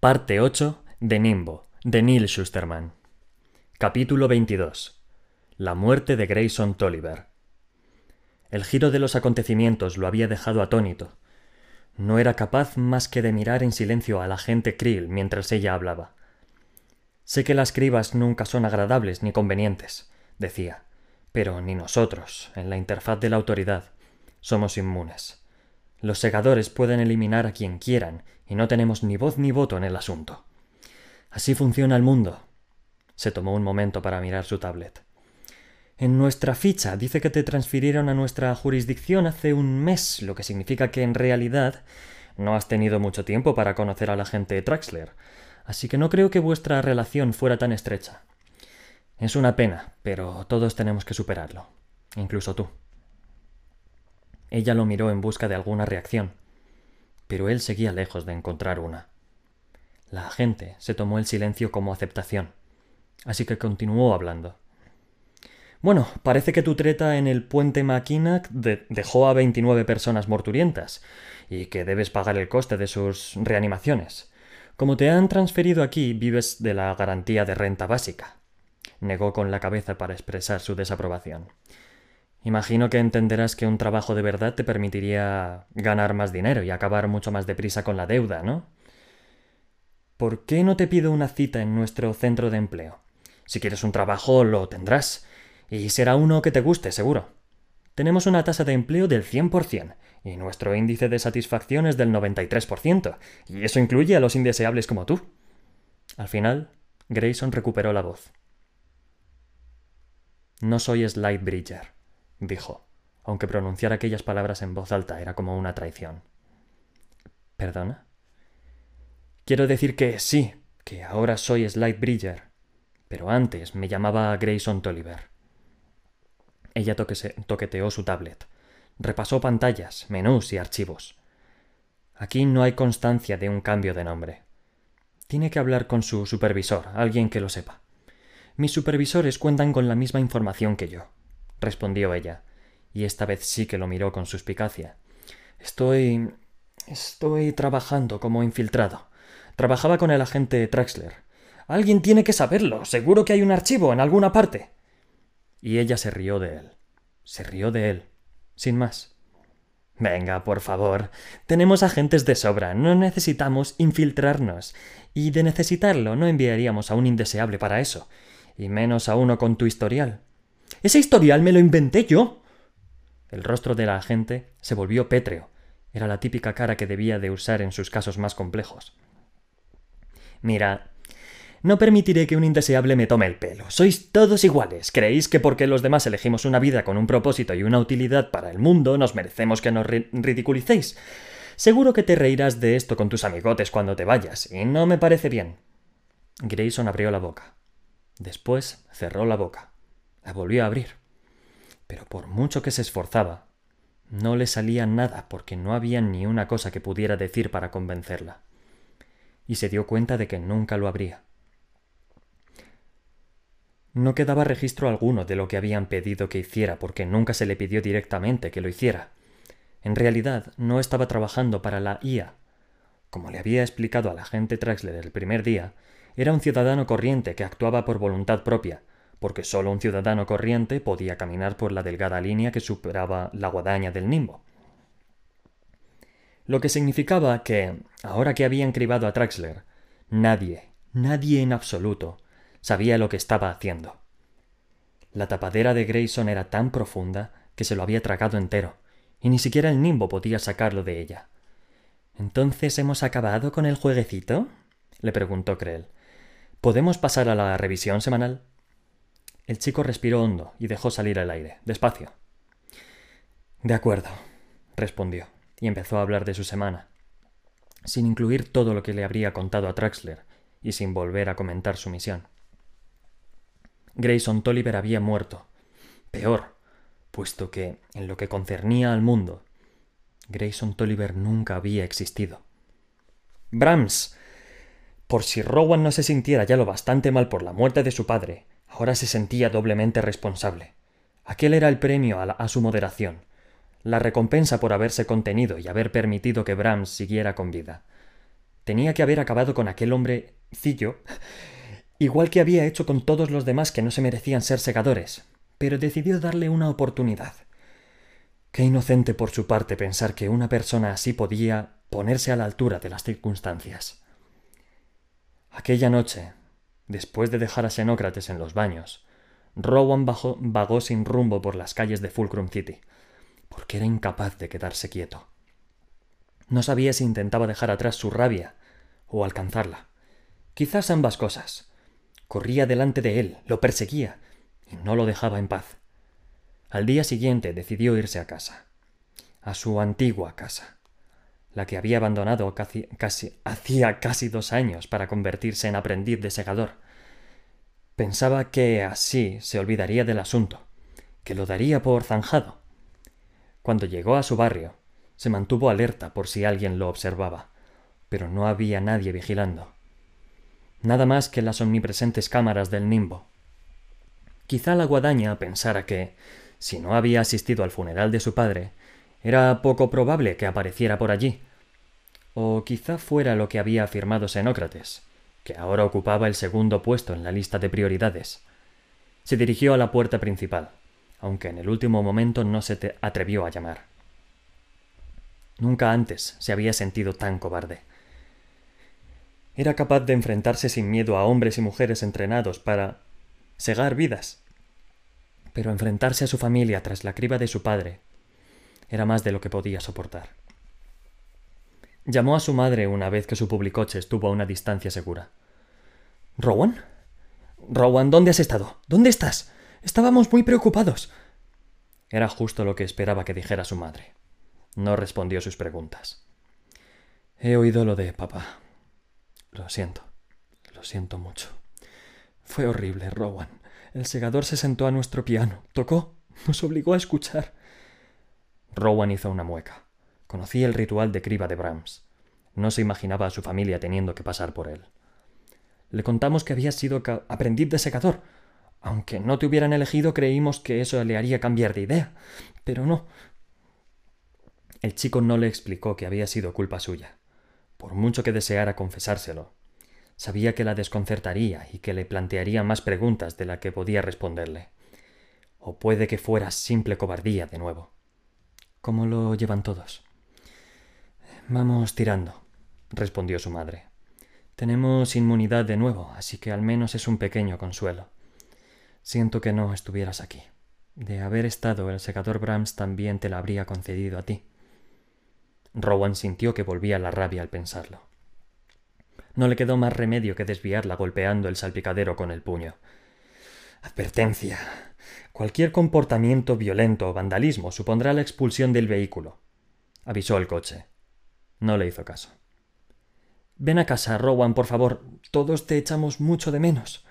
Parte 8 de Nimbo, de Neil Schusterman. Capítulo 22. La muerte de Grayson Tolliver. El giro de los acontecimientos lo había dejado atónito. No era capaz más que de mirar en silencio a la gente Krill mientras ella hablaba. Sé que las cribas nunca son agradables ni convenientes, decía, pero ni nosotros, en la interfaz de la autoridad, somos inmunes. Los segadores pueden eliminar a quien quieran y no tenemos ni voz ni voto en el asunto. Así funciona el mundo. Se tomó un momento para mirar su tablet. En nuestra ficha dice que te transfirieron a nuestra jurisdicción hace un mes, lo que significa que en realidad no has tenido mucho tiempo para conocer a la gente Traxler, así que no creo que vuestra relación fuera tan estrecha. Es una pena, pero todos tenemos que superarlo, incluso tú. Ella lo miró en busca de alguna reacción, pero él seguía lejos de encontrar una. La agente se tomó el silencio como aceptación, así que continuó hablando. Bueno, parece que tu treta en el puente Mackinac dejó a 29 personas morturientas y que debes pagar el coste de sus reanimaciones. Como te han transferido aquí, vives de la garantía de renta básica. Negó con la cabeza para expresar su desaprobación. Imagino que entenderás que un trabajo de verdad te permitiría ganar más dinero y acabar mucho más deprisa con la deuda, ¿no? ¿Por qué no te pido una cita en nuestro centro de empleo? Si quieres un trabajo, lo tendrás. Y será uno que te guste, seguro. Tenemos una tasa de empleo del 100% y nuestro índice de satisfacción es del 93%, y eso incluye a los indeseables como tú. Al final, Grayson recuperó la voz. No soy Slidebridger dijo, aunque pronunciar aquellas palabras en voz alta era como una traición. ¿Perdona? Quiero decir que sí, que ahora soy Slidebridger, pero antes me llamaba Grayson Tolliver. Ella toqueteó su tablet, repasó pantallas, menús y archivos. Aquí no hay constancia de un cambio de nombre. Tiene que hablar con su supervisor, alguien que lo sepa. Mis supervisores cuentan con la misma información que yo respondió ella, y esta vez sí que lo miró con suspicacia. Estoy. estoy trabajando como infiltrado. Trabajaba con el agente Traxler. Alguien tiene que saberlo. Seguro que hay un archivo en alguna parte. Y ella se rió de él. Se rió de él. Sin más. Venga, por favor. Tenemos agentes de sobra. No necesitamos infiltrarnos. Y de necesitarlo no enviaríamos a un indeseable para eso. Y menos a uno con tu historial. Ese historial me lo inventé yo. El rostro de la agente se volvió pétreo. Era la típica cara que debía de usar en sus casos más complejos. Mira, no permitiré que un indeseable me tome el pelo. Sois todos iguales. ¿Creéis que porque los demás elegimos una vida con un propósito y una utilidad para el mundo nos merecemos que nos ridiculicéis? Seguro que te reirás de esto con tus amigotes cuando te vayas, y no me parece bien. Grayson abrió la boca. Después cerró la boca volvió a abrir. Pero por mucho que se esforzaba, no le salía nada porque no había ni una cosa que pudiera decir para convencerla. Y se dio cuenta de que nunca lo habría. No quedaba registro alguno de lo que habían pedido que hiciera porque nunca se le pidió directamente que lo hiciera. En realidad, no estaba trabajando para la IA. Como le había explicado al agente Traxler el primer día, era un ciudadano corriente que actuaba por voluntad propia, porque solo un ciudadano corriente podía caminar por la delgada línea que superaba la guadaña del nimbo. Lo que significaba que, ahora que habían cribado a Traxler, nadie, nadie en absoluto, sabía lo que estaba haciendo. La tapadera de Grayson era tan profunda que se lo había tragado entero, y ni siquiera el nimbo podía sacarlo de ella. ¿Entonces hemos acabado con el jueguecito? le preguntó Krell. ¿Podemos pasar a la revisión semanal? El chico respiró hondo y dejó salir el aire, despacio. De acuerdo, respondió, y empezó a hablar de su semana, sin incluir todo lo que le habría contado a Traxler y sin volver a comentar su misión. Grayson Tolliver había muerto. Peor, puesto que, en lo que concernía al mundo, Grayson Tolliver nunca había existido. Brahms. Por si Rowan no se sintiera ya lo bastante mal por la muerte de su padre, Ahora se sentía doblemente responsable. Aquel era el premio a, su moderación, la recompensa por haberse contenido y haber permitido que Brahms siguiera con vida. tenía que haber acabado con aquel hombrecillo, igual que había hecho con todos los demás que no se merecían ser segadores, pero decidió darle una oportunidad. Qué inocente por su parte pensar que una persona así podía ponerse a la altura de las circunstancias. Aquella noche, después de dejar a Xenócrates en los baños, Rowan vagó sin rumbo por las calles de Fulcrum City, porque era incapaz de quedarse quieto. No sabía si intentaba dejar atrás su rabia o alcanzarla. Quizás ambas cosas. Corría delante de él, lo perseguía y no lo dejaba en paz. Al día siguiente decidió irse a casa, a su antigua casa, la que había abandonado casi, casi hacía casi dos años para convertirse en aprendiz de segador. Pensaba que así se olvidaría del asunto, que lo daría por zanjado. Cuando llegó a su barrio, se mantuvo alerta por si alguien lo observaba, pero no había nadie vigilando. Nada más que las omnipresentes cámaras del nimbo. Quizá la guadaña pensara que, si no había asistido al funeral de su padre, era poco probable que apareciera por allí. O quizá fuera lo que había afirmado Xenócrates, que ahora ocupaba el segundo puesto en la lista de prioridades. Se dirigió a la puerta principal, aunque en el último momento no se atrevió a llamar. Nunca antes se había sentido tan cobarde. Era capaz de enfrentarse sin miedo a hombres y mujeres entrenados para segar vidas pero enfrentarse a su familia tras la criba de su padre era más de lo que podía soportar. Llamó a su madre una vez que su publicoche estuvo a una distancia segura. ¿Rowan? Rowan, ¿dónde has estado? ¿Dónde estás? Estábamos muy preocupados. Era justo lo que esperaba que dijera su madre. No respondió sus preguntas. He oído lo de papá. Lo siento. Lo siento mucho. Fue horrible, Rowan. El segador se sentó a nuestro piano, tocó, nos obligó a escuchar. Rowan hizo una mueca. Conocía el ritual de criba de Brahms. No se imaginaba a su familia teniendo que pasar por él. Le contamos que había sido aprendiz de segador. Aunque no te hubieran elegido, creímos que eso le haría cambiar de idea. Pero no. El chico no le explicó que había sido culpa suya. Por mucho que deseara confesárselo, Sabía que la desconcertaría y que le plantearía más preguntas de la que podía responderle. O puede que fuera simple cobardía de nuevo. ¿Cómo lo llevan todos? Vamos tirando, respondió su madre. Tenemos inmunidad de nuevo, así que al menos es un pequeño consuelo. Siento que no estuvieras aquí. De haber estado, el secador Brahms también te la habría concedido a ti. Rowan sintió que volvía la rabia al pensarlo. No le quedó más remedio que desviarla golpeando el salpicadero con el puño. Advertencia. Cualquier comportamiento violento o vandalismo supondrá la expulsión del vehículo. Avisó el coche. No le hizo caso. Ven a casa, Rowan, por favor. Todos te echamos mucho de menos.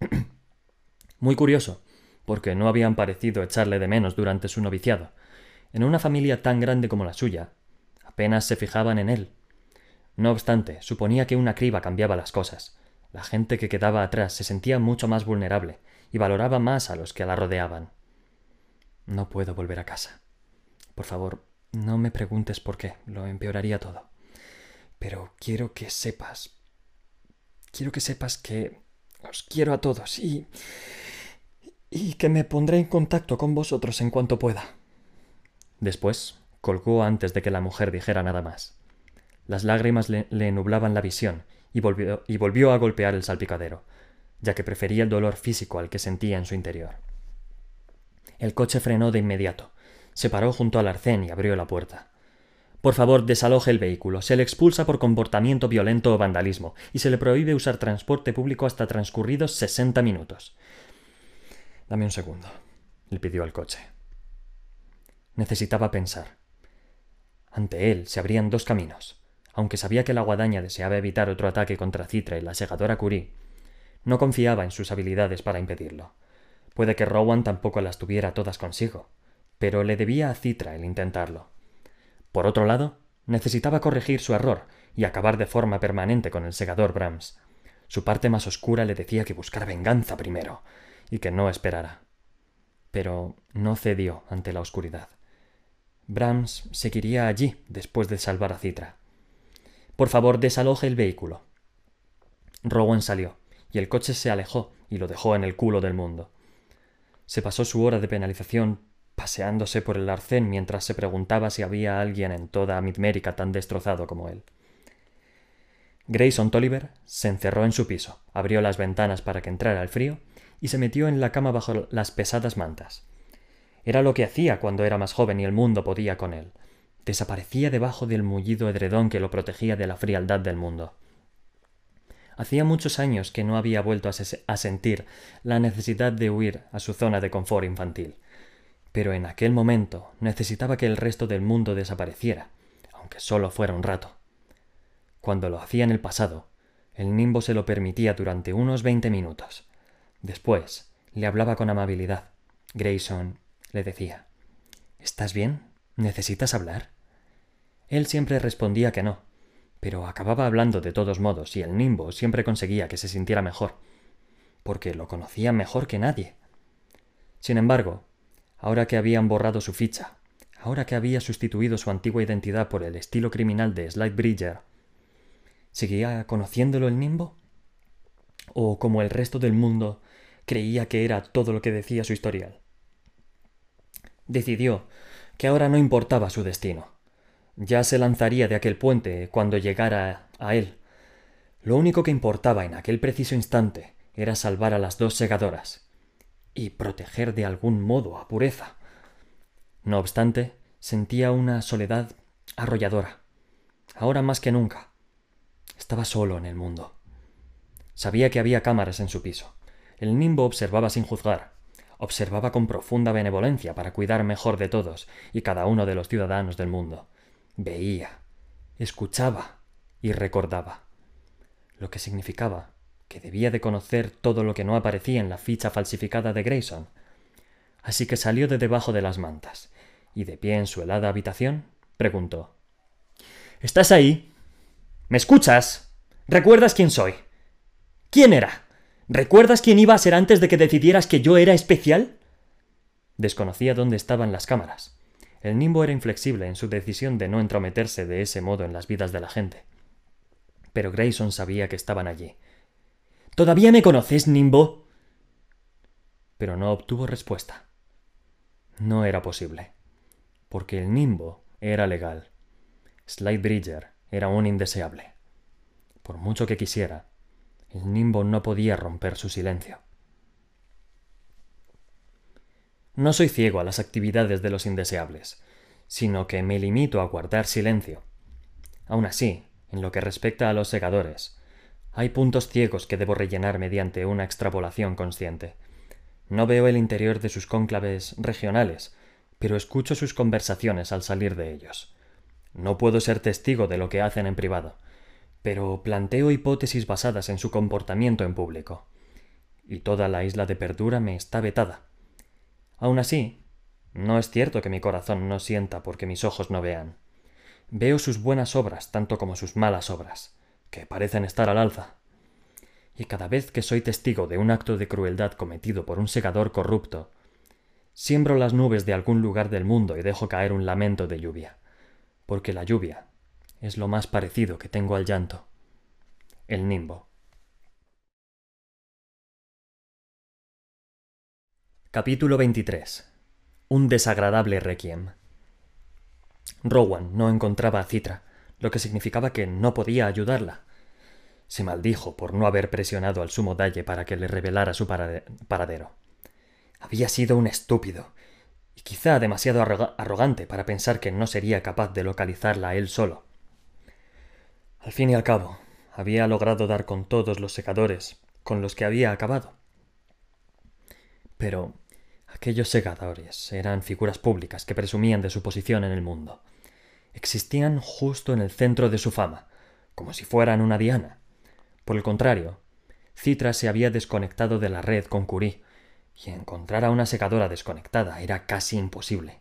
Muy curioso, porque no habían parecido echarle de menos durante su noviciado. En una familia tan grande como la suya, apenas se fijaban en él, no obstante, suponía que una criba cambiaba las cosas. La gente que quedaba atrás se sentía mucho más vulnerable y valoraba más a los que la rodeaban. No puedo volver a casa. Por favor, no me preguntes por qué, lo empeoraría todo. Pero quiero que sepas. Quiero que sepas que os quiero a todos y. y que me pondré en contacto con vosotros en cuanto pueda. Después colgó antes de que la mujer dijera nada más. Las lágrimas le, nublaban la visión y volvió, y volvió a golpear el salpicadero, ya que prefería el dolor físico al que sentía en su interior. El coche frenó de inmediato. Se paró junto al arcén y abrió la puerta. Por favor, desaloje el vehículo. Se le expulsa por comportamiento violento o vandalismo, y se le prohíbe usar transporte público hasta transcurridos sesenta minutos. Dame un segundo, le pidió al coche. Necesitaba pensar. Ante él se abrían dos caminos aunque sabía que la guadaña deseaba evitar otro ataque contra Citra y la segadora Curie, no confiaba en sus habilidades para impedirlo. Puede que Rowan tampoco las tuviera todas consigo, pero le debía a Citra el intentarlo. Por otro lado, necesitaba corregir su error y acabar de forma permanente con el segador Brahms. Su parte más oscura le decía que buscara venganza primero, y que no esperara. Pero no cedió ante la oscuridad. Brahms seguiría allí después de salvar a Citra Por favor, desaloje el vehículo. Rowan salió, y el coche se alejó y lo dejó en el culo del mundo. Se pasó su hora de penalización paseándose por el arcén mientras se preguntaba si había alguien en toda Midmérica tan destrozado como él. Grayson Tolliver se encerró en su piso, abrió las ventanas para que entrara el frío y se metió en la cama bajo las pesadas mantas. Era lo que hacía cuando era más joven y el mundo podía con él. Desaparecía debajo del mullido edredón que lo protegía de la frialdad del mundo. Hacía muchos años que no había vuelto a, sentir la necesidad de huir a su zona de confort infantil. Pero en aquel momento necesitaba que el resto del mundo desapareciera, aunque solo fuera un rato. Cuando lo hacía en el pasado, el nimbo se lo permitía durante unos veinte minutos. Después, le hablaba con amabilidad. Grayson le decía ¿Estás bien? ¿Necesitas hablar? Él siempre respondía que no, pero acababa hablando de todos modos y el nimbo siempre conseguía que se sintiera mejor, porque lo conocía mejor que nadie. Sin embargo, ahora que habían borrado su ficha, ahora que había sustituido su antigua identidad por el estilo criminal de Slidebridger, ¿seguía conociéndolo el nimbo? ¿O como el resto del mundo creía que era todo lo que decía su historial? Decidió que ahora no importaba su destino ya se lanzaría de aquel puente cuando llegara a él. Lo único que importaba en aquel preciso instante era salvar a las dos segadoras y proteger de algún modo a pureza. No obstante, sentía una soledad arrolladora. Ahora más que nunca. Estaba solo en el mundo. Sabía que había cámaras en su piso. El nimbo observaba sin juzgar. Observaba con profunda benevolencia para cuidar mejor de todos y cada uno de los ciudadanos del mundo veía, escuchaba y recordaba, lo que significaba que debía de conocer todo lo que no aparecía en la ficha falsificada de Grayson. Así que salió de debajo de las mantas y de pie en su helada habitación preguntó ¿Estás ahí? ¿Me escuchas? ¿Recuerdas quién soy? ¿Quién era? ¿Recuerdas quién iba a ser antes de que decidieras que yo era especial? Desconocía dónde estaban las cámaras, el Nimbo era inflexible en su decisión de no entrometerse de ese modo en las vidas de la gente. Pero Grayson sabía que estaban allí. ¿Todavía me conoces, Nimbo? Pero no obtuvo respuesta. No era posible, porque el Nimbo era legal. Slidebridger era un indeseable. Por mucho que quisiera, el Nimbo no podía romper su silencio. No soy ciego a las actividades de los indeseables, sino que me limito a guardar silencio. Aun así, en lo que respecta a los segadores, hay puntos ciegos que debo rellenar mediante una extrapolación consciente. No veo el interior de sus cónclaves regionales, pero escucho sus conversaciones al salir de ellos. No puedo ser testigo de lo que hacen en privado, pero planteo hipótesis basadas en su comportamiento en público. Y toda la isla de Perdura me está vetada. Aun así, no es cierto que mi corazón no sienta porque mis ojos no vean. Veo sus buenas obras tanto como sus malas obras, que parecen estar al alza. Y cada vez que soy testigo de un acto de crueldad cometido por un segador corrupto, siembro las nubes de algún lugar del mundo y dejo caer un lamento de lluvia, porque la lluvia es lo más parecido que tengo al llanto. El nimbo. Capítulo 23. Un desagradable requiem. Rowan no encontraba a Citra, lo que significaba que no podía ayudarla. Se maldijo por no haber presionado al sumo Dalle para que le revelara su paradero. Había sido un estúpido, y quizá demasiado arrogante para pensar que no sería capaz de localizarla él solo. Al fin y al cabo, había logrado dar con todos los secadores con los que había acabado. Pero Aquellos segadores eran figuras públicas que presumían de su posición en el mundo. Existían justo en el centro de su fama, como si fueran una diana. Por el contrario, Citra se había desconectado de la red con Curie, y encontrar a una secadora desconectada era casi imposible.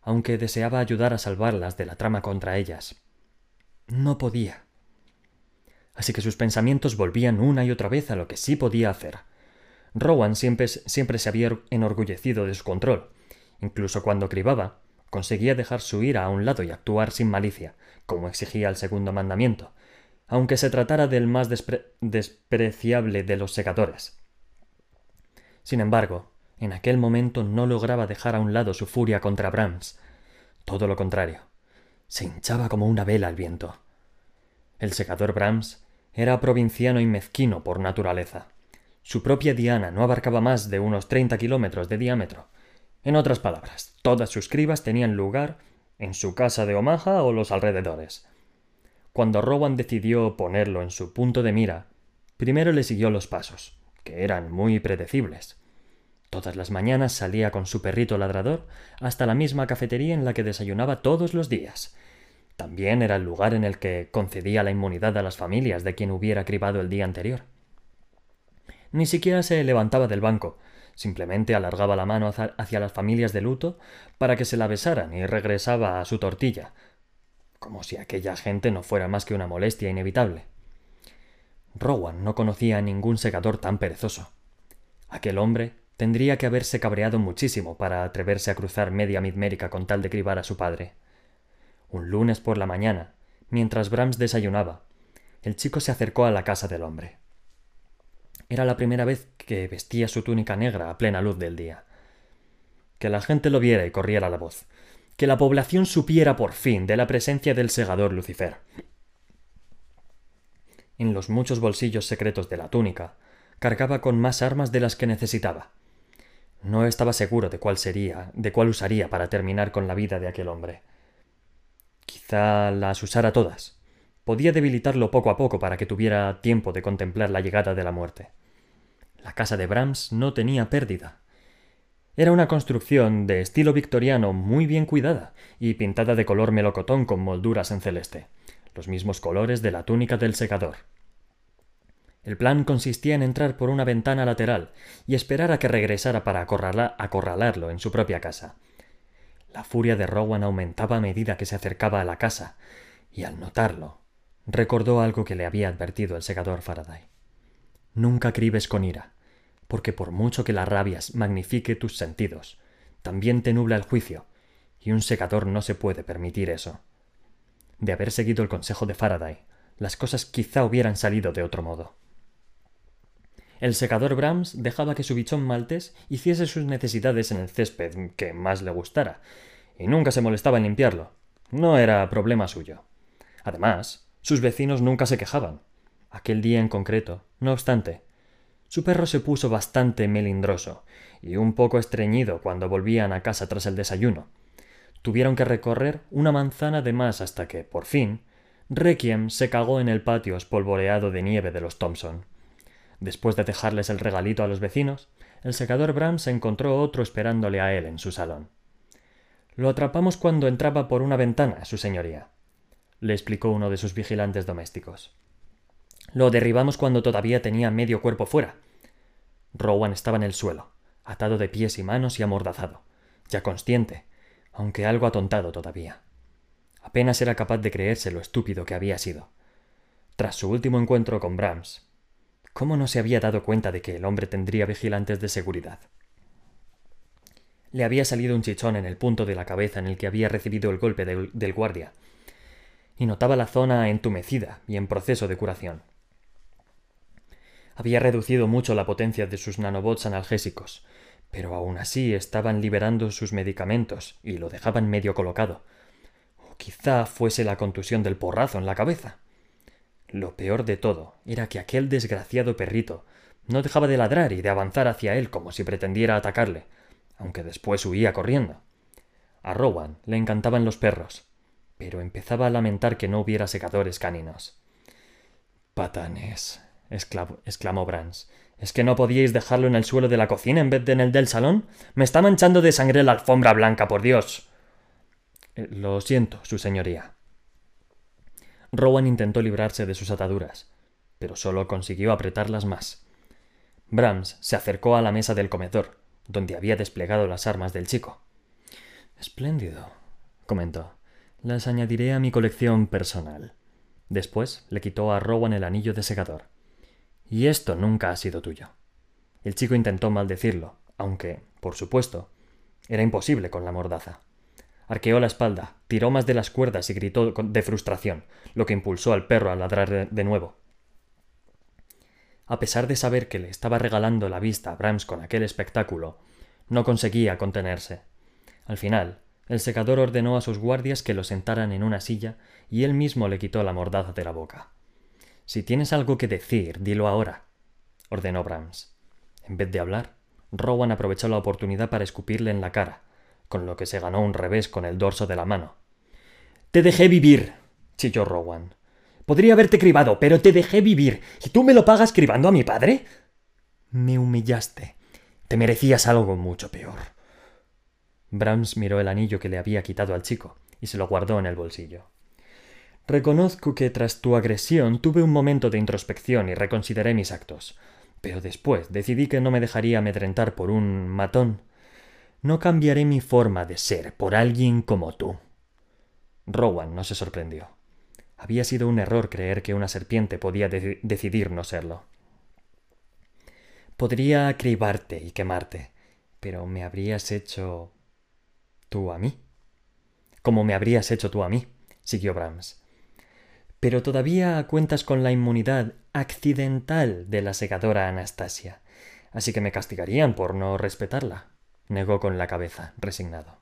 Aunque deseaba ayudar a salvarlas de la trama contra ellas, no podía. Así que sus pensamientos volvían una y otra vez a lo que sí podía hacer, Rowan siempre, siempre se había enorgullecido de su control. Incluso cuando cribaba, conseguía dejar su ira a un lado y actuar sin malicia, como exigía el segundo mandamiento, aunque se tratara del más despreciable de los secadores. Sin embargo, en aquel momento no lograba dejar a un lado su furia contra Brahms. Todo lo contrario. Se hinchaba como una vela al viento. El secador Brahms era provinciano y mezquino por naturaleza. Su propia diana no abarcaba más de unos treinta kilómetros de diámetro. En otras palabras, todas sus cribas tenían lugar en su casa de Omaha o los alrededores. Cuando Rowan decidió ponerlo en su punto de mira, primero le siguió los pasos, que eran muy predecibles. Todas las mañanas salía con su perrito ladrador hasta la misma cafetería en la que desayunaba todos los días. También era el lugar en el que concedía la inmunidad a las familias de quien hubiera cribado el día anterior. Ni siquiera se levantaba del banco, simplemente alargaba la mano hacia las familias de luto para que se la besaran y regresaba a su tortilla, como si aquella gente no fuera más que una molestia inevitable. Rowan no conocía a ningún segador tan perezoso. Aquel hombre Tendría que haberse cabreado muchísimo para atreverse a cruzar media Midmérica con tal de cribar a su padre. Un lunes por la mañana, mientras Brahms desayunaba, el chico se acercó a la casa del hombre. Era la primera vez que vestía su túnica negra a plena luz del día. Que la gente lo viera y corriera la voz. Que la población supiera por fin de la presencia del segador Lucifer. En los muchos bolsillos secretos de la túnica, cargaba con más armas de las que necesitaba. No estaba seguro de cuál sería, de cuál usaría para terminar con la vida de aquel hombre. Quizá las usara todas. Podía debilitarlo poco a poco para que tuviera tiempo de contemplar la llegada de la muerte. La casa de Brahms no tenía pérdida. Era una construcción de estilo victoriano muy bien cuidada y pintada de color melocotón con molduras en celeste, los mismos colores de la túnica del secador. El plan consistía en entrar por una ventana lateral y esperar a que regresara para acorralarlo en su propia casa. La furia de Rowan aumentaba a medida que se acercaba a la casa, y al notarlo, recordó algo que le había advertido el segador Faraday. Nunca cribes con ira, porque por mucho que la rabia magnifique tus sentidos, también te nubla el juicio, y un secador no se puede permitir eso. De haber seguido el consejo de Faraday, las cosas quizá hubieran salido de otro modo. El secador Brahms dejaba que su bichón maltés hiciese sus necesidades en el césped que más le gustara, y nunca se molestaba en limpiarlo. No era problema suyo. Además, sus vecinos nunca se quejaban. Aquel día en concreto, no obstante, su perro se puso bastante melindroso y un poco estreñido cuando volvían a casa tras el desayuno. Tuvieron que recorrer una manzana de más hasta que, por fin, Requiem se cagó en el patio espolvoreado de nieve de los Thompson. Después de dejarles el regalito a los vecinos, el secador Brahms encontró otro esperándole a él en su salón. Lo atrapamos cuando entraba por una ventana, su señoría, le explicó uno de sus vigilantes domésticos. Lo derribamos cuando todavía tenía medio cuerpo fuera. Rowan estaba en el suelo, atado de pies y manos y amordazado, ya consciente, aunque algo atontado todavía. Apenas era capaz de creerse lo estúpido que había sido. Tras su último encuentro con Brahms, ¿Cómo no se había dado cuenta de que el hombre tendría vigilantes de seguridad? Le había salido un chichón en el punto de la cabeza en el que había recibido el golpe del, del guardia, y notaba la zona entumecida y en proceso de curación. Había reducido mucho la potencia de sus nanobots analgésicos, pero aún así estaban liberando sus medicamentos y lo dejaban medio colocado. O quizá fuese la contusión del porrazo en la cabeza. Lo peor de todo era que aquel desgraciado perrito no dejaba de ladrar y de avanzar hacia él como si pretendiera atacarle, aunque después huía corriendo. A Rowan le encantaban los perros, pero empezaba a lamentar que no hubiera secadores caninos. Patanes, exclamó Brans. ¿Es que no podíais dejarlo en el suelo de la cocina en vez de en el del salón? Me está manchando de sangre la alfombra blanca, por Dios. Eh, lo siento, su señoría, Rowan intentó librarse de sus ataduras, pero solo consiguió apretarlas más. Brahms se acercó a la mesa del comedor, donde había desplegado las armas del chico. Espléndido, comentó. Las añadiré a mi colección personal. Después le quitó a Rowan el anillo de segador. Y esto nunca ha sido tuyo. El chico intentó maldecirlo, aunque, por supuesto, era imposible con la mordaza. Arqueó la espalda, tiró más de las cuerdas y gritó de frustración, lo que impulsó al perro a ladrar de nuevo. A pesar de saber que le estaba regalando la vista a Brahms con aquel espectáculo, no conseguía contenerse. Al final, el secador ordenó a sus guardias que lo sentaran en una silla y él mismo le quitó la mordaza de la boca. Si tienes algo que decir, dilo ahora, ordenó Brahms. En vez de hablar, Rowan aprovechó la oportunidad para escupirle en la cara, con lo que se ganó un revés con el dorso de la mano. Te dejé vivir, chilló Rowan. Podría haberte cribado, pero te dejé vivir. ¿Y tú me lo pagas cribando a mi padre? Me humillaste. Te merecías algo mucho peor. Brahms miró el anillo que le había quitado al chico y se lo guardó en el bolsillo. Reconozco que tras tu agresión tuve un momento de introspección y reconsideré mis actos. Pero después decidí que no me dejaría amedrentar por un matón. No cambiaré mi forma de ser por alguien como tú. Rowan no se sorprendió. Había sido un error creer que una serpiente podía decidir no serlo. Podría cribarte y quemarte, pero me habrías hecho tú a mí. Como me habrías hecho tú a mí, siguió Brahms. Pero todavía cuentas con la inmunidad accidental de la segadora Anastasia, así que me castigarían por no respetarla, negó con la cabeza, resignado.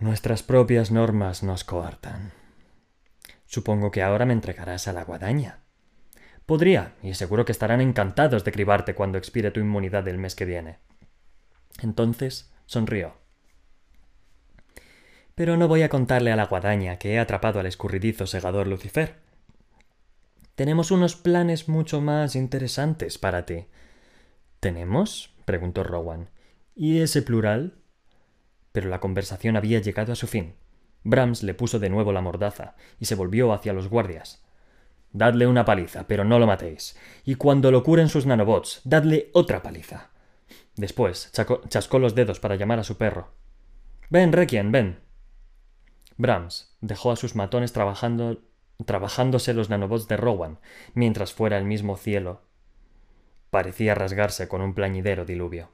Nuestras propias normas nos coartan. Supongo que ahora me entregarás a la guadaña. Podría, y seguro que estarán encantados de cribarte cuando expire tu inmunidad el mes que viene. Entonces sonrió. Pero no voy a contarle a la guadaña que he atrapado al escurridizo segador Lucifer. Tenemos unos planes mucho más interesantes para ti. ¿Tenemos? preguntó Rowan. ¿Y ese plural? Pero la conversación había llegado a su fin. Brahms le puso de nuevo la mordaza y se volvió hacia los guardias. Dadle una paliza, pero no lo matéis. Y cuando lo curen sus nanobots, dadle otra paliza. Después chascó los dedos para llamar a su perro. Ven, Requiem, ven. Brahms dejó a sus matones trabajando, trabajándose los nanobots de Rowan, mientras fuera el mismo cielo. Parecía rasgarse con un plañidero diluvio.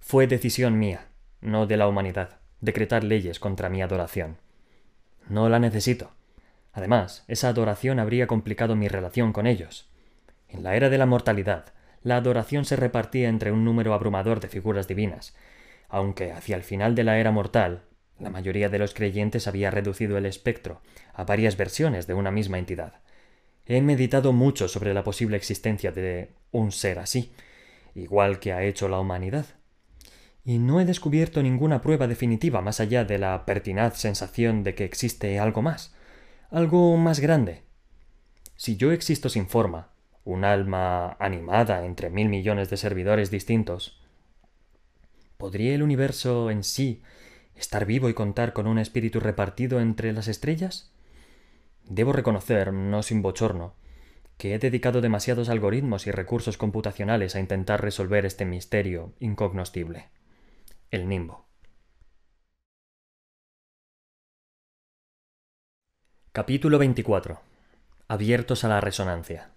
Fue decisión mía, no de la humanidad, decretar leyes contra mi adoración. No la necesito. Además, esa adoración habría complicado mi relación con ellos. En la era de la mortalidad, la adoración se repartía entre un número abrumador de figuras divinas, aunque hacia el final de la era mortal, la mayoría de los creyentes había reducido el espectro a varias versiones de una misma entidad. He meditado mucho sobre la posible existencia de un ser así, igual que ha hecho la humanidad. Y no he descubierto ninguna prueba definitiva más allá de la pertinaz sensación de que existe algo más, algo más grande. Si yo existo sin forma, un alma animada entre mil millones de servidores distintos, ¿Podría el universo en sí estar vivo y contar con un espíritu repartido entre las estrellas? Debo reconocer, no sin bochorno, que he dedicado demasiados algoritmos y recursos computacionales a intentar resolver este misterio incognoscible. El nimbo. Capítulo 24. Abiertos a la resonancia.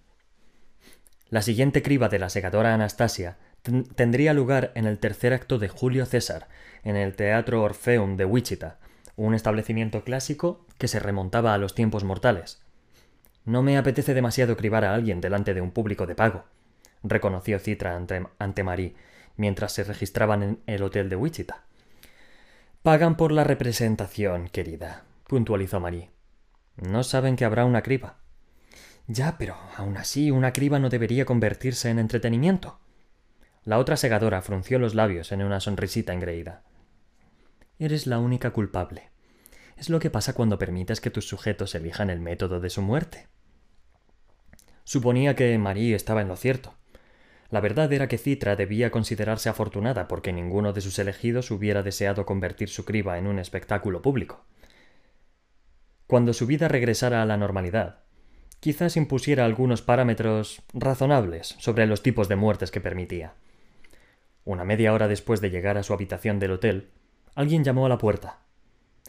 La siguiente criba de la segadora Anastasia tendría lugar en el tercer acto de Julio César, en el Teatro Orfeum de Wichita, un establecimiento clásico que se remontaba a los tiempos mortales. No me apetece demasiado cribar a alguien delante de un público de pago, reconoció Citra ante, ante Marie, mientras se registraban en el hotel de Wichita. Pagan por la representación, querida, puntualizó Marie. No saben que habrá una criba. Ya, pero aún así una criba no debería convertirse en entretenimiento. La otra segadora frunció los labios en una sonrisita engreída. Eres la única culpable. Es lo que pasa cuando permites que tus sujetos elijan el método de su muerte. Suponía que Marie estaba en lo cierto. La verdad era que Citra debía considerarse afortunada porque ninguno de sus elegidos hubiera deseado convertir su criba en un espectáculo público. Cuando su vida regresara a la normalidad, quizás impusiera algunos parámetros razonables sobre los tipos de muertes que permitía. Una media hora después de llegar a su habitación del hotel, alguien llamó a la puerta.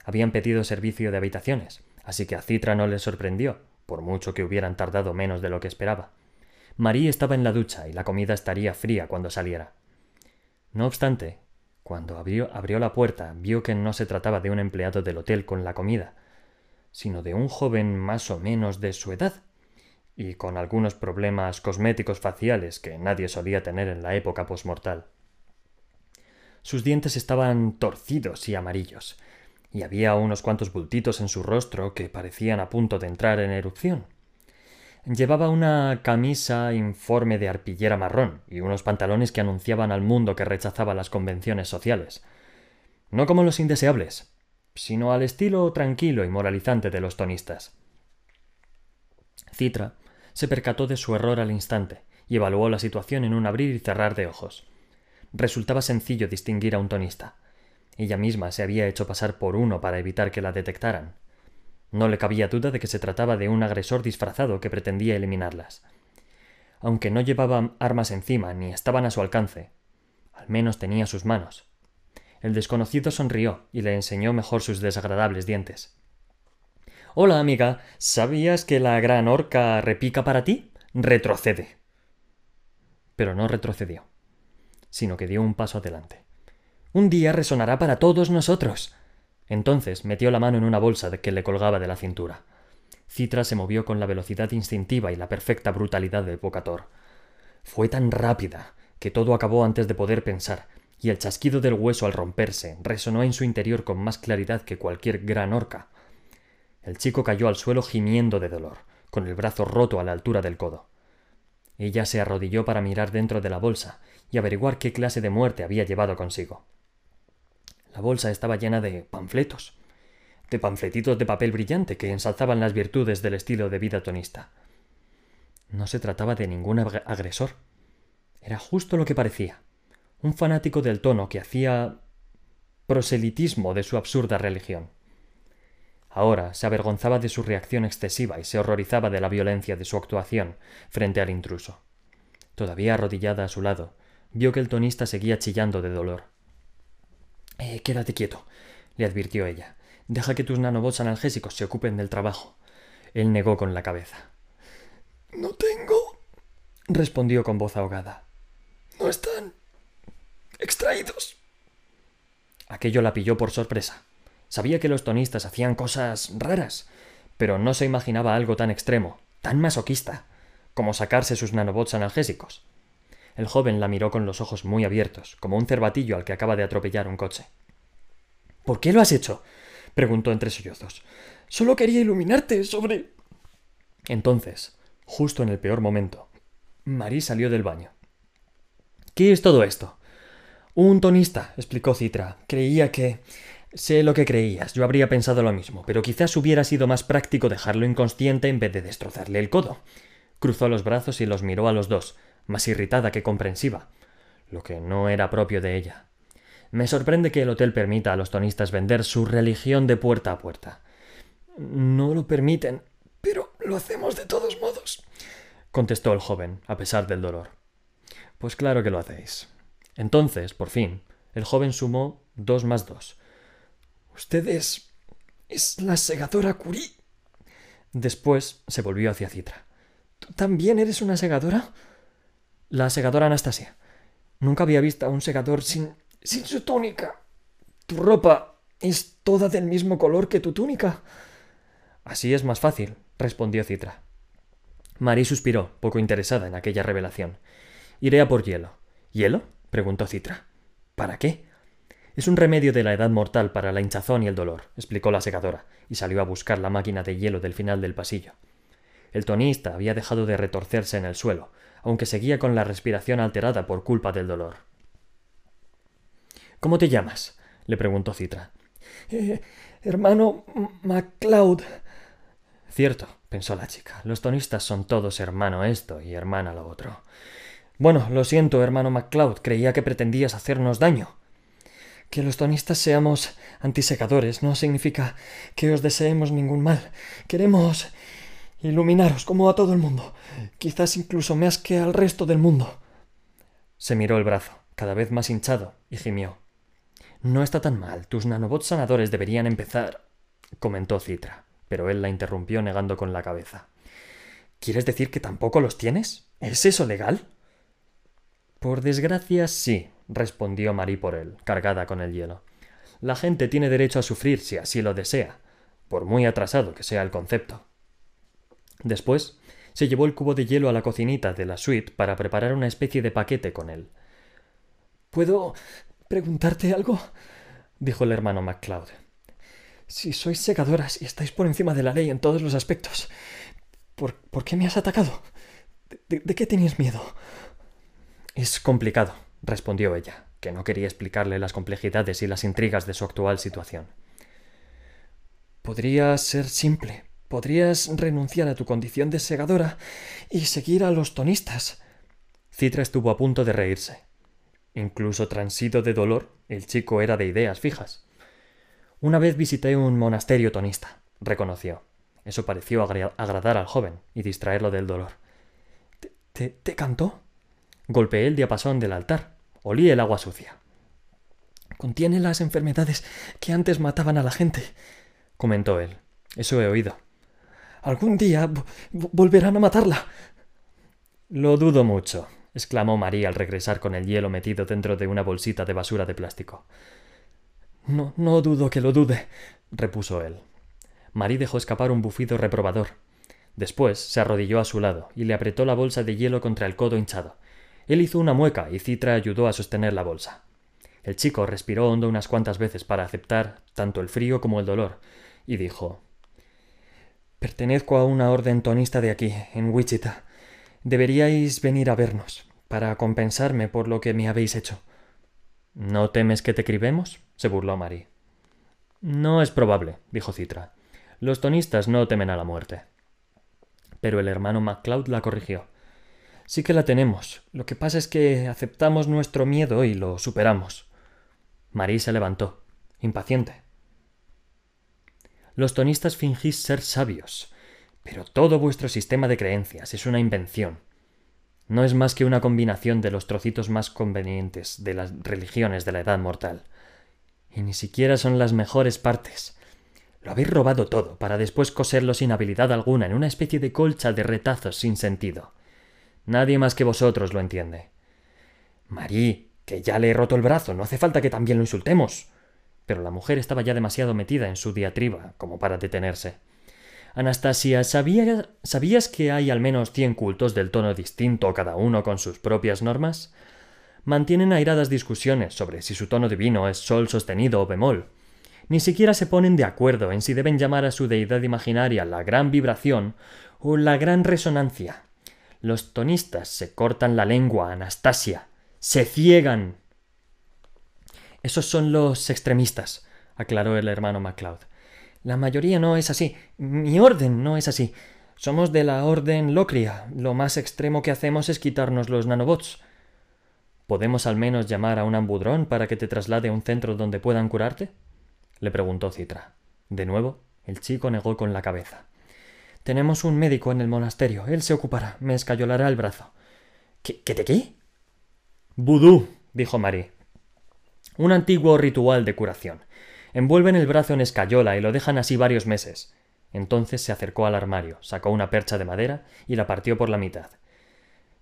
Habían pedido servicio de habitaciones, así que a Citra no le sorprendió, por mucho que hubieran tardado menos de lo que esperaba. Marie estaba en la ducha y la comida estaría fría cuando saliera. No obstante, cuando abrió, abrió la puerta, vio que no se trataba de un empleado del hotel con la comida, sino de un joven más o menos de su edad, y con algunos problemas cosméticos faciales que nadie solía tener en la época posmortal. Sus dientes estaban torcidos y amarillos, y había unos cuantos bultitos en su rostro que parecían a punto de entrar en erupción. Llevaba una camisa informe de arpillera marrón y unos pantalones que anunciaban al mundo que rechazaba las convenciones sociales. No como los indeseables, sino al estilo tranquilo y moralizante de los tonistas. Citra se percató de su error al instante y evaluó la situación en un abrir y cerrar de ojos. Resultaba sencillo distinguir a un tonista. Ella misma se había hecho pasar por uno para evitar que la detectaran. No le cabía duda de que se trataba de un agresor disfrazado que pretendía eliminarlas. Aunque no llevaba armas encima ni estaban a su alcance, al menos tenía sus manos. El desconocido sonrió y le enseñó mejor sus desagradables dientes. Hola, amiga. ¿Sabías que la gran orca repica para ti? Retrocede. Pero no retrocedió, sino que dio un paso adelante. Un día resonará para todos nosotros. Entonces metió la mano en una bolsa que le colgaba de la cintura. Citra se movió con la velocidad instintiva y la perfecta brutalidad de Bocator. Fue tan rápida que todo acabó antes de poder pensar, y el chasquido del hueso al romperse resonó en su interior con más claridad que cualquier gran orca. El chico cayó al suelo gimiendo de dolor, con el brazo roto a la altura del codo. Ella se arrodilló para mirar dentro de la bolsa y averiguar qué clase de muerte había llevado consigo. La bolsa estaba llena de panfletos, de panfletitos de papel brillante que ensalzaban las virtudes del estilo de vida tonista. No se trataba de ningún agresor. Era justo lo que parecía. Un fanático del tono que hacía proselitismo de su absurda religión. Ahora se avergonzaba de su reacción excesiva y se horrorizaba de la violencia de su actuación frente al intruso. Todavía arrodillada a su lado, vio que el tonista seguía chillando de dolor. Eh, quédate quieto, le advirtió ella. Deja que tus nanobots analgésicos se ocupen del trabajo. Él negó con la cabeza. No tengo. respondió con voz ahogada. No están extraídos. Aquello la pilló por sorpresa. Sabía que los tonistas hacían cosas raras, pero no se imaginaba algo tan extremo, tan masoquista, como sacarse sus nanobots analgésicos. El joven la miró con los ojos muy abiertos, como un cervatillo al que acaba de atropellar un coche. ¿Por qué lo has hecho? preguntó entre sollozos. Solo quería iluminarte sobre. Entonces, justo en el peor momento, Marie salió del baño. ¿Qué es todo esto? Un tonista, explicó Citra. Creía que. Sé lo que creías, yo habría pensado lo mismo, pero quizás hubiera sido más práctico dejarlo inconsciente en vez de destrozarle el codo. Cruzó los brazos y los miró a los dos, más irritada que comprensiva, lo que no era propio de ella. Me sorprende que el hotel permita a los tonistas vender su religión de puerta a puerta. No lo permiten, pero lo hacemos de todos modos, contestó el joven, a pesar del dolor. Pues claro que lo hacéis. Entonces, por fin, el joven sumó dos más dos. Usted es. es la segadora Curí. Después se volvió hacia Citra. ¿Tú también eres una segadora? La segadora Anastasia. Nunca había visto a un segador sin. sin su túnica. Tu ropa es toda del mismo color que tu túnica. Así es más fácil, respondió Citra. Marie suspiró, poco interesada en aquella revelación. Iré a por hielo. ¿Hielo? preguntó Citra. ¿Para qué? Es un remedio de la edad mortal para la hinchazón y el dolor, explicó la segadora, y salió a buscar la máquina de hielo del final del pasillo. El tonista había dejado de retorcerse en el suelo, aunque seguía con la respiración alterada por culpa del dolor. ¿Cómo te llamas? le preguntó Citra. Eh, hermano MacLeod. Cierto, pensó la chica. Los tonistas son todos hermano esto y hermana lo otro. Bueno, lo siento, hermano MacLeod. Creía que pretendías hacernos daño. Que los tonistas seamos antisecadores no significa que os deseemos ningún mal. Queremos iluminaros como a todo el mundo, quizás incluso más que al resto del mundo. Se miró el brazo, cada vez más hinchado, y gimió. No está tan mal. Tus nanobots sanadores deberían empezar. comentó Citra, pero él la interrumpió negando con la cabeza. ¿Quieres decir que tampoco los tienes? ¿Es eso legal? Por desgracia, sí, respondió Marie por él, cargada con el hielo. La gente tiene derecho a sufrir si así lo desea, por muy atrasado que sea el concepto. Después, se llevó el cubo de hielo a la cocinita de la suite para preparar una especie de paquete con él. ¿Puedo preguntarte algo? dijo el hermano MacLeod. Si sois secadoras y estáis por encima de la ley en todos los aspectos, ¿por, qué me has atacado? ¿De, qué tenías miedo? Es complicado, respondió ella, que no quería explicarle las complejidades y las intrigas de su actual situación. Podría ser simple. Podrías renunciar a tu condición de segadora y seguir a los tonistas. Citra estuvo a punto de reírse. Incluso transido de dolor, el chico era de ideas fijas. Una vez visité un monasterio tonista, reconoció. Eso pareció agradar al joven y distraerlo del dolor. ¿Te, te, cantó? Golpeé el diapasón del altar. Olí el agua sucia. Contiene las enfermedades que antes mataban a la gente, comentó él. Eso he oído. Algún día volverán a matarla. Lo dudo mucho, exclamó María al regresar con el hielo metido dentro de una bolsita de basura de plástico. No, no dudo que lo dude, repuso él. Marie dejó escapar un bufido reprobador. Después se arrodilló a su lado y le apretó la bolsa de hielo contra el codo hinchado. Él hizo una mueca y Citra ayudó a sostener la bolsa. El chico respiró hondo unas cuantas veces para aceptar tanto el frío como el dolor, y dijo Pertenezco a una orden tonista de aquí, en Wichita. Deberíais venir a vernos, para compensarme por lo que me habéis hecho. ¿No temes que te cribemos? se burló Mari. No es probable, dijo Citra. Los tonistas no temen a la muerte. Pero el hermano MacLeod la corrigió. Sí que la tenemos. Lo que pasa es que aceptamos nuestro miedo y lo superamos. Marie se levantó, impaciente. Los tonistas fingís ser sabios, pero todo vuestro sistema de creencias es una invención. No es más que una combinación de los trocitos más convenientes de las religiones de la edad mortal. Y ni siquiera son las mejores partes. Lo habéis robado todo para después coserlo sin habilidad alguna en una especie de colcha de retazos sin sentido. Nadie más que vosotros lo entiende. Marí, que ya le he roto el brazo, no hace falta que también lo insultemos. Pero la mujer estaba ya demasiado metida en su diatriba como para detenerse. Anastasia, ¿sabías que hay al menos cien cultos del tono distinto, cada uno con sus propias normas? Mantienen airadas discusiones sobre si su tono divino es sol sostenido o bemol, ni siquiera se ponen de acuerdo en si deben llamar a su deidad imaginaria la gran vibración o la gran resonancia. Los tonistas se cortan la lengua, Anastasia. Se ciegan. Esos son los extremistas, aclaró el hermano MacLeod. La mayoría no es así. Mi orden no es así. Somos de la orden Locria. Lo más extremo que hacemos es quitarnos los nanobots. ¿Podemos al menos llamar a un ambudrón para que te traslade a un centro donde puedan curarte? le preguntó Citra. De nuevo, el chico negó con la cabeza. Tenemos un médico en el monasterio. Él se ocupará. Me escayolará el brazo. ¿Qué, qué te qué? Vudú, dijo Marie. Un antiguo ritual de curación. Envuelven el brazo en escayola y lo dejan así varios meses. Entonces se acercó al armario, sacó una percha de madera y la partió por la mitad.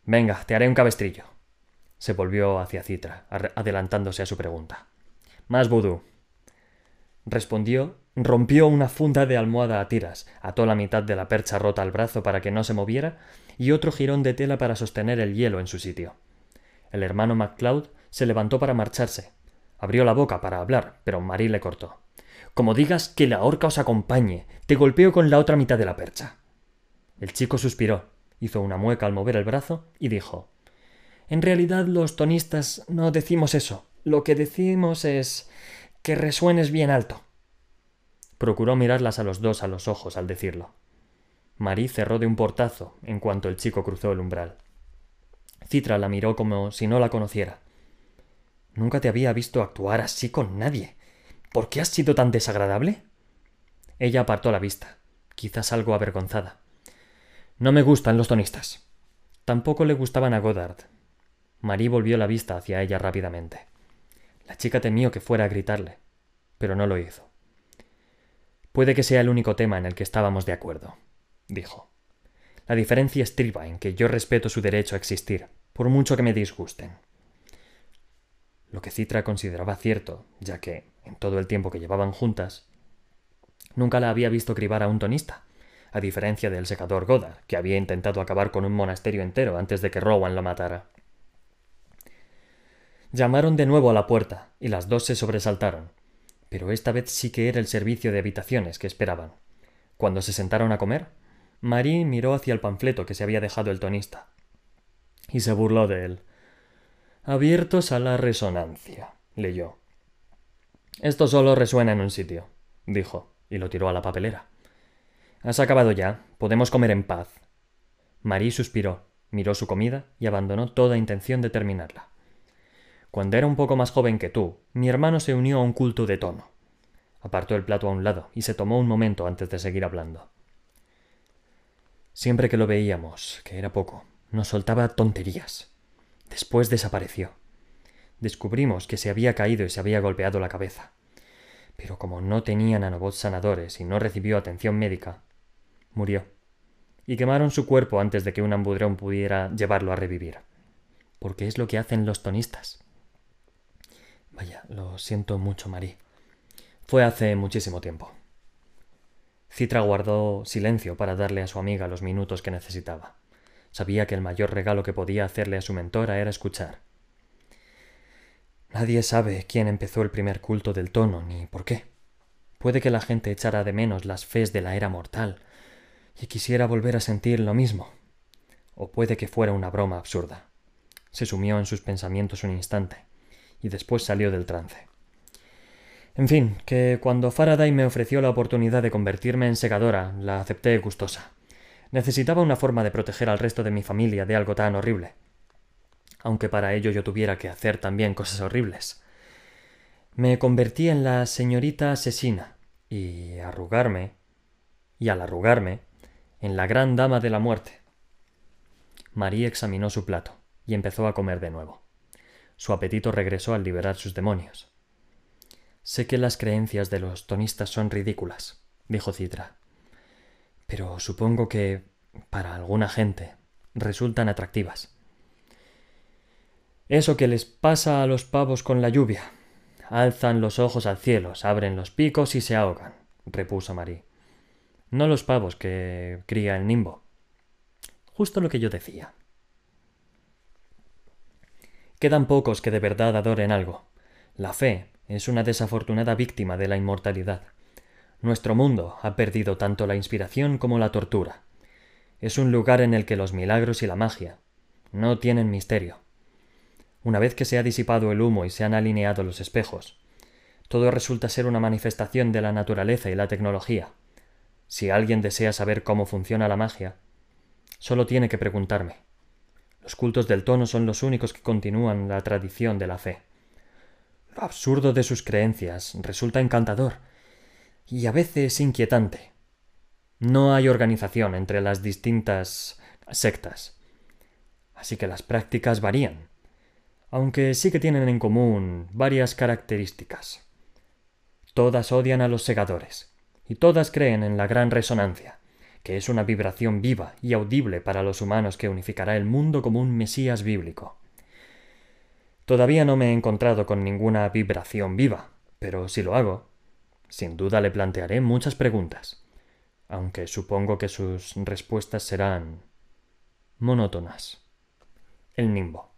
Venga, te haré un cabestrillo. Se volvió hacia Citra, adelantándose a su pregunta. Más vudú. Respondió, rompió una funda de almohada a tiras, ató la mitad de la percha rota al brazo para que no se moviera y otro jirón de tela para sostener el hielo en su sitio. El hermano MacLeod se levantó para marcharse. Abrió la boca para hablar, pero Marie le cortó. Como digas que la horca os acompañe, te golpeo con la otra mitad de la percha. El chico suspiró, hizo una mueca al mover el brazo y dijo En realidad los tonistas no decimos eso. Lo que decimos es que resuenes bien alto. Procuró mirarlas a los dos a los ojos al decirlo. Marí cerró de un portazo en cuanto el chico cruzó el umbral. Citra la miró como si no la conociera. Nunca te había visto actuar así con nadie. ¿Por qué has sido tan desagradable? Ella apartó la vista, quizás algo avergonzada. No me gustan los tonistas. Tampoco le gustaban a Goddard. Marie volvió la vista hacia ella rápidamente. La chica temió que fuera a gritarle, pero no lo hizo. Puede que sea el único tema en el que estábamos de acuerdo, dijo. La diferencia estriba en que yo respeto su derecho a existir, por mucho que me disgusten. Lo que Citra consideraba cierto, ya que, en todo el tiempo que llevaban juntas, nunca la había visto cribar a un tonista, a diferencia del secador Godard, que había intentado acabar con un monasterio entero antes de que Rowan lo matara. Llamaron de nuevo a la puerta, y las dos se sobresaltaron, pero esta vez sí que era el servicio de habitaciones que esperaban. Cuando se sentaron a comer, Marie miró hacia el panfleto que se había dejado el tonista, y se burló de él. Abiertos a la resonancia, leyó. Esto solo resuena en un sitio, dijo, y lo tiró a la papelera. Has acabado ya. Podemos comer en paz. Marie suspiró, miró su comida y abandonó toda intención de terminarla. Cuando era un poco más joven que tú, mi hermano se unió a un culto de tono. Apartó el plato a un lado y se tomó un momento antes de seguir hablando. Siempre que lo veíamos, que era poco, nos soltaba tonterías. Después desapareció. Descubrimos que se había caído y se había golpeado la cabeza. Pero como no tenía nanobots sanadores y no recibió atención médica, murió. Y quemaron su cuerpo antes de que un ambudrón pudiera llevarlo a revivir. Porque es lo que hacen los tonistas. Vaya, lo siento mucho, Marí. Fue hace muchísimo tiempo. Citra guardó silencio para darle a su amiga los minutos que necesitaba. Sabía que el mayor regalo que podía hacerle a su mentora era escuchar. Nadie sabe quién empezó el primer culto del tono ni por qué. Puede que la gente echara de menos las fes de la era mortal y quisiera volver a sentir lo mismo. O puede que fuera una broma absurda. Se sumió en sus pensamientos un instante y después salió del trance. En fin, que cuando Faraday me ofreció la oportunidad de convertirme en segadora, la acepté gustosa. Necesitaba una forma de proteger al resto de mi familia de algo tan horrible. Aunque para ello yo tuviera que hacer también cosas horribles. Me convertí en la señorita asesina, y arrugarme, y al arrugarme, en la gran dama de la muerte. María examinó su plato y empezó a comer de nuevo. Su apetito regresó al liberar sus demonios. Sé que las creencias de los tonistas son ridículas, dijo Citra pero supongo que para alguna gente resultan atractivas. Eso que les pasa a los pavos con la lluvia. Alzan los ojos al cielo, abren los picos y se ahogan, repuso Marie. No los pavos que cría el nimbo. Justo lo que yo decía. Quedan pocos que de verdad adoren algo. La fe es una desafortunada víctima de la inmortalidad. Nuestro mundo ha perdido tanto la inspiración como la tortura. Es un lugar en el que los milagros y la magia no tienen misterio. Una vez que se ha disipado el humo y se han alineado los espejos, todo resulta ser una manifestación de la naturaleza y la tecnología. Si alguien desea saber cómo funciona la magia, solo tiene que preguntarme. Los cultos del tono son los únicos que continúan la tradición de la fe. Lo absurdo de sus creencias resulta encantador, y a veces inquietante. No hay organización entre las distintas sectas, así que las prácticas varían, aunque sí que tienen en común varias características. Todas odian a los segadores, y todas creen en la gran resonancia, que es una vibración viva y audible para los humanos que unificará el mundo como un Mesías bíblico. Todavía no me he encontrado con ninguna vibración viva, pero si lo hago, sin duda le plantearé muchas preguntas, aunque supongo que sus respuestas serán monótonas. El nimbo.